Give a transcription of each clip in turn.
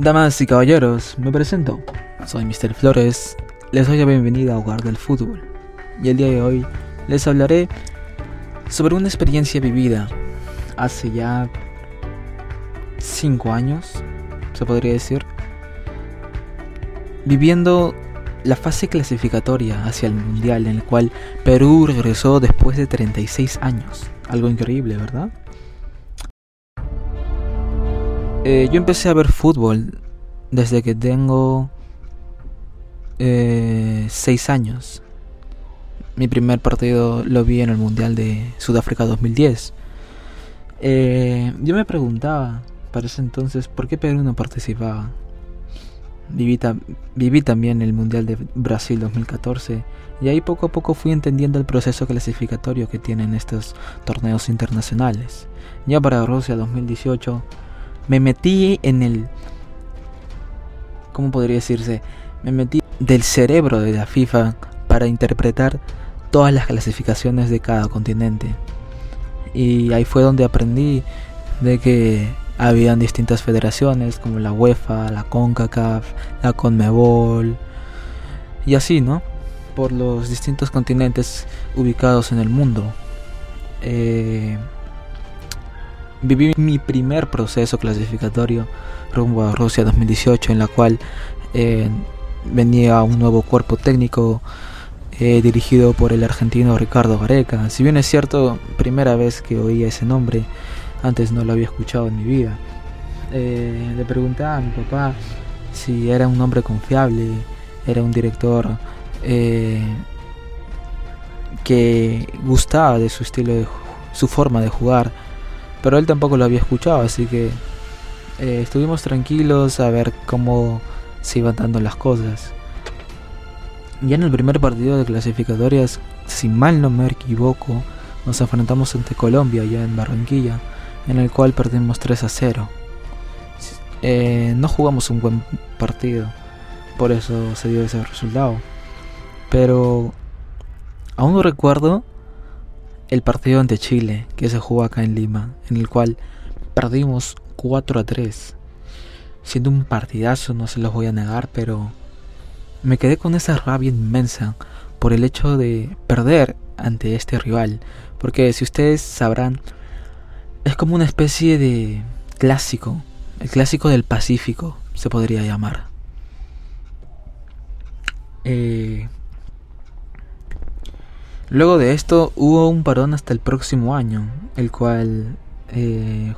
Damas y caballeros, me presento. Soy Mr. Flores. Les doy la bienvenida a Hogar del Fútbol. Y el día de hoy les hablaré sobre una experiencia vivida hace ya 5 años, se podría decir, viviendo la fase clasificatoria hacia el Mundial en el cual Perú regresó después de 36 años. Algo increíble, ¿verdad? Eh, yo empecé a ver fútbol desde que tengo 6 eh, años. Mi primer partido lo vi en el Mundial de Sudáfrica 2010. Eh, yo me preguntaba para ese entonces por qué Perú no participaba. Viví, también el Mundial de Brasil 2014 y ahí poco a poco fui entendiendo el proceso clasificatorio que tienen estos torneos internacionales. Ya para Rusia 2018 me metí en el... ¿Cómo podría decirse? Me metí del cerebro de la FIFA para interpretar todas las clasificaciones de cada continente. Y ahí fue donde aprendí de que habían distintas federaciones como la UEFA, la CONCACAF, la CONMEBOL y así, ¿no? Por los distintos continentes ubicados en el mundo. Eh, viví mi primer proceso clasificatorio rumbo a Rusia 2018 en la cual eh, venía un nuevo cuerpo técnico eh, dirigido por el argentino Ricardo Gareca. Si bien es cierto, primera vez que oía ese nombre, antes no lo había escuchado en mi vida. Eh, le preguntaba a mi papá si era un hombre confiable, era un director eh, que gustaba de su estilo, de su forma de jugar, pero él tampoco lo había escuchado, así que eh, estuvimos tranquilos a ver cómo se iban dando las cosas. Ya en el primer partido de clasificatorias, si mal no me equivoco, nos enfrentamos ante Colombia ya en Barranquilla en el cual perdimos 3 a 0. Eh, no jugamos un buen partido, por eso se dio ese resultado. Pero aún no recuerdo el partido ante Chile que se jugó acá en Lima, en el cual perdimos 4 a 3. Siendo un partidazo, no se los voy a negar, pero me quedé con esa rabia inmensa por el hecho de perder ante este rival. Porque si ustedes sabrán, es como una especie de clásico, el clásico del Pacífico, se podría llamar. Eh, luego de esto hubo un parón hasta el próximo año, el cual eh,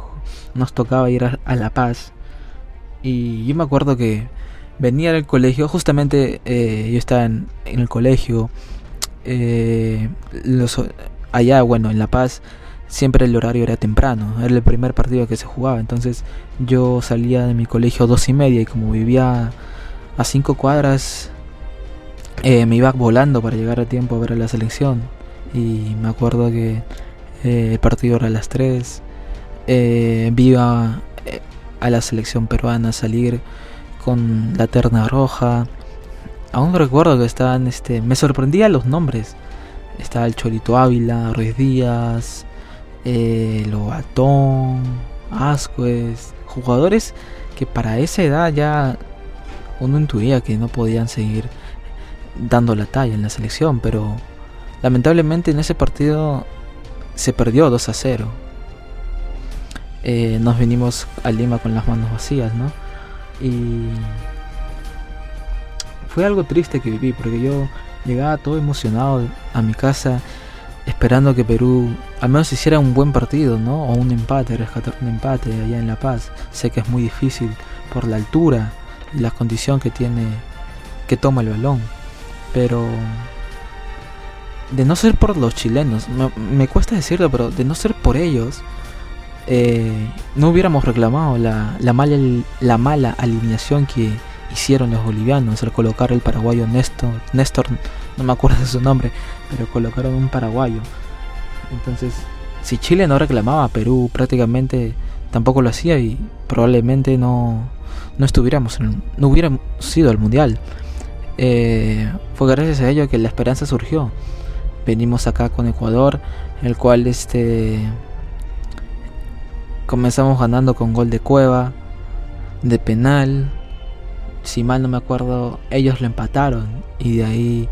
nos tocaba ir a, La Paz. Y yo me acuerdo que venía del colegio, justamente eh, yo estaba en, en el colegio, los, allá, bueno, en La Paz siempre el horario era temprano, era el primer partido que se jugaba, entonces yo salía de mi colegio a dos y media y como vivía a cinco cuadras, eh, me iba volando para llegar a tiempo a ver a la selección. Y me acuerdo que eh, el partido era a las tres, eh, vi a, la selección peruana salir con la terna roja, aún recuerdo que estaban, este, me sorprendía los nombres, estaba el Cholito Ávila, Ruiz Díaz, eh, Lobatón, Ascuez, jugadores que para esa edad ya uno intuía que no podían seguir dando la talla en la selección, pero lamentablemente en ese partido se perdió 2 a 0. Eh, nos vinimos a Lima con las manos vacías, ¿no? Y fue algo triste que viví, porque yo llegaba todo emocionado a mi casa esperando que Perú al menos hiciera un buen partido, ¿no? O un empate, rescatar un empate allá en La Paz. Sé que es muy difícil por la altura y la condición que tiene, que toma el balón. Pero de no ser por los chilenos, me, cuesta decirlo, pero de no ser por ellos, eh, no hubiéramos reclamado la, la, mala, la mala alineación que hicieron los bolivianos al colocar el paraguayo Néstor, Néstor, no me acuerdo de su nombre, pero colocaron un paraguayo. Entonces, si Chile no reclamaba, Perú prácticamente tampoco lo hacía y probablemente no, no estuviéramos, no hubiéramos sido al mundial. Eh, fue gracias a ello que la esperanza surgió. Venimos acá con Ecuador, el cual este comenzamos ganando con gol de Cueva de penal. Si mal no me acuerdo, ellos lo empataron y de ahí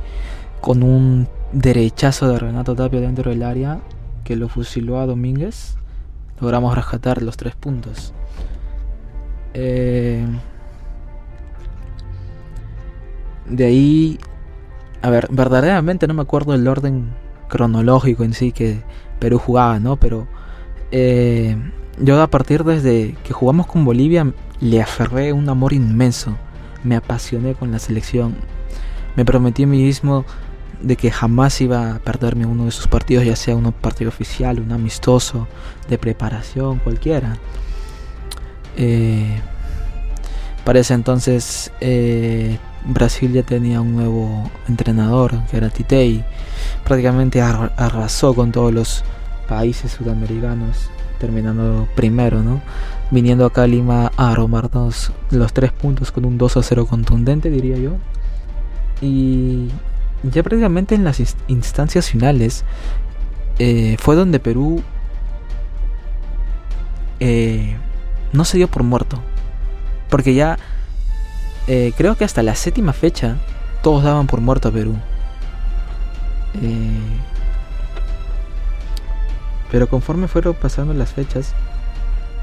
con un derechazo de Renato Tapia dentro del área que lo fusiló a Domínguez, logramos rescatar los tres puntos. Eh, de ahí, a ver, verdaderamente no me acuerdo el orden cronológico en sí que Perú jugaba, ¿no? Pero eh, yo a partir desde que jugamos con Bolivia le aferré un amor inmenso. Me apasioné con la selección. Me prometí a mí mismo de que jamás iba a perderme uno de sus partidos, ya sea un partido oficial, un amistoso, de preparación, cualquiera. Eh, para ese entonces eh, Brasil ya tenía un nuevo entrenador, que era Titei. Prácticamente arrasó con todos los países sudamericanos, terminando primero, ¿no? Viniendo acá a Lima a aromarnos los tres puntos con un 2 a 0 contundente, diría yo. Y ya prácticamente en las instancias finales eh, fue donde Perú eh, no se dio por muerto. Porque ya eh, creo que hasta la séptima fecha todos daban por muerto a Perú. pero conforme fueron pasando las fechas,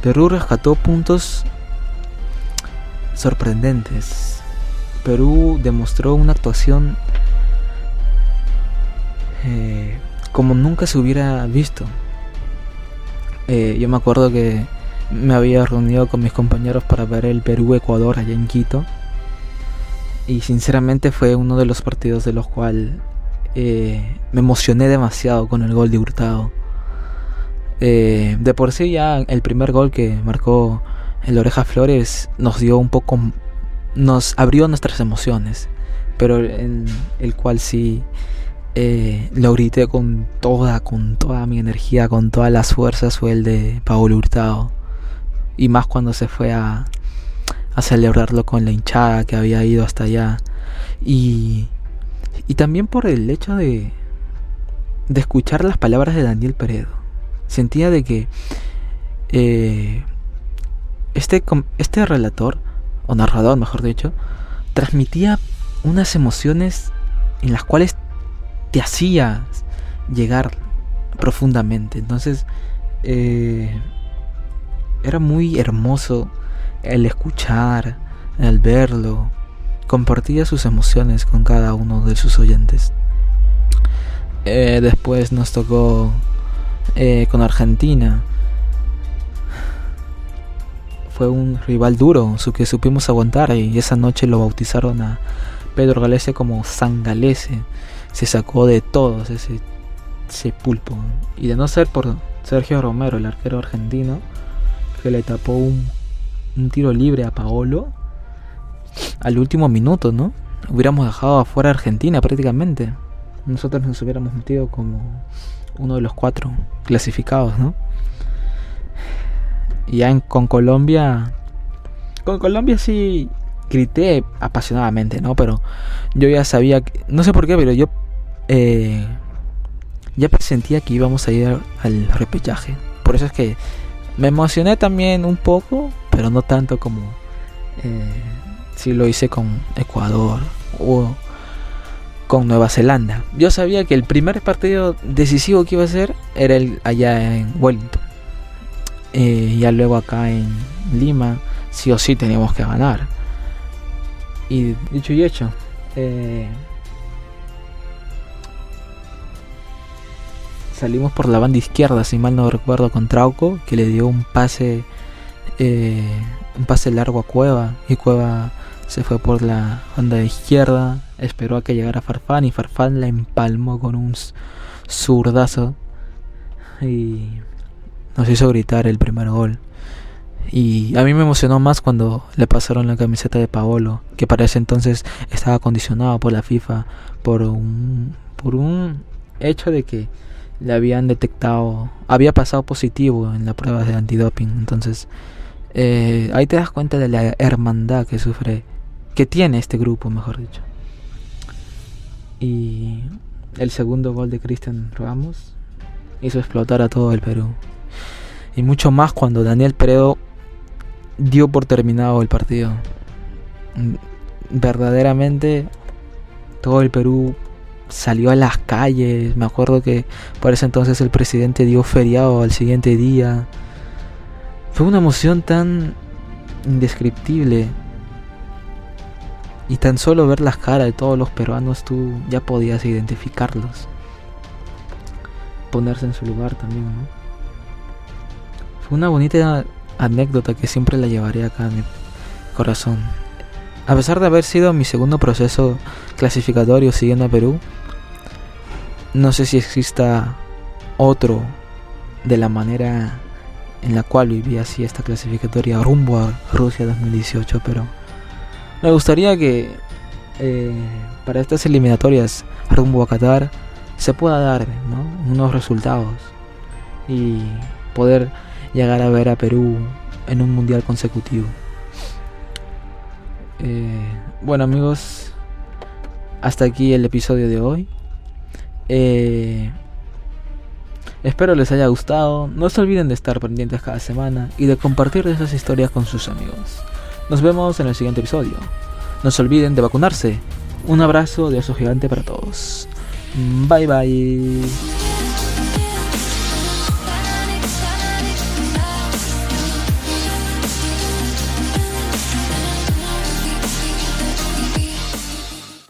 Perú rescató puntos sorprendentes. Perú demostró una actuación eh, como nunca se hubiera visto. Eh, yo me acuerdo que me había reunido con mis compañeros para ver el Perú-Ecuador allá en Quito. Y sinceramente fue uno de los partidos de los cuales eh, me emocioné demasiado con el gol de Hurtado. de por sí ya el primer gol que marcó el Oreja Flores nos dio un poco, nos abrió nuestras emociones, pero en el cual sí eh, lo grité con toda, con toda mi energía, con todas las fuerzas, fue el de Paolo Hurtado. Y más cuando se fue a, a celebrarlo con la hinchada que había ido hasta allá. Y, y también por el hecho de, de escuchar las palabras de Daniel Peredo. Sentía de que eh, este, este relator, o narrador mejor dicho, transmitía unas emociones en las cuales te hacía llegar profundamente. Entonces, eh, era muy hermoso el escuchar, el verlo. Compartía sus emociones con cada uno de sus oyentes. Eh, después nos tocó eh, con Argentina. Fue un rival duro, su que supimos aguantar y esa noche lo bautizaron a Pedro Galese como San Galese se sacó de todos ese, ese pulpo. Y de no ser por Sergio Romero, el arquero argentino, que le tapó un, un tiro libre a Paolo al último minuto, ¿no? Hubiéramos dejado afuera a Argentina prácticamente. Nosotros nos hubiéramos metido como uno de los cuatro clasificados, ¿no? Y ya con Colombia. Con Colombia sí grité apasionadamente, ¿no? Pero yo ya sabía. Que, no sé por qué, pero yo eh, ya presentía que íbamos a ir al repechaje. Por eso es que me emocioné también un poco, pero no tanto como eh, si lo hice con Ecuador o con Nueva Zelanda. Yo sabía que el primer partido decisivo que iba a ser era el allá en Wellington. Eh, ya luego acá en Lima, sí o sí teníamos que ganar. Y dicho y hecho, eh, salimos por la banda izquierda, si mal no recuerdo, con Trauco, que le dio un pase, eh, un pase largo a Cueva, y Cueva se fue por la banda izquierda, esperó a que llegara Farfán, y Farfán la empalmó con un zurdazo, y nos hizo gritar el primer gol. Y a mí me emocionó más cuando le pasaron la camiseta de Paolo, que para ese entonces estaba condicionado por la FIFA por un, por un hecho de que le habían detectado, había pasado positivo en la prueba de antidoping. Entonces, eh, ahí te das cuenta de la hermandad que sufre, que tiene este grupo, mejor dicho. Y el segundo gol de Cristian Ramos hizo explotar a todo el Perú. Y mucho más cuando Daniel Peredo dio por terminado el partido. Mm, verdaderamente todo el Perú salió a las calles. Me acuerdo que por ese entonces el presidente dio feriado al siguiente día. Fue una emoción tan indescriptible. Y tan solo ver las caras de todos los peruanos tú ya podías identificarlos. Ponerse en su lugar también, ¿no? Fue una bonita anécdota que siempre la llevaré acá en mi corazón. A pesar de haber sido mi segundo proceso clasificatorio siguiendo a Perú, no sé si exista otro de la manera en la cual viví así esta clasificatoria rumbo a Rusia 2018, pero me gustaría que eh, para estas eliminatorias rumbo a Qatar se pueda dar unos resultados y poder llegar a ver a Perú en un mundial consecutivo. Eh, bueno amigos, hasta aquí el episodio de hoy. Eh, espero les haya gustado. No se olviden de estar pendientes cada semana y de compartir esas historias con sus amigos. Nos vemos en el siguiente episodio. No se olviden de vacunarse. Un abrazo de oso gigante para todos. Bye bye.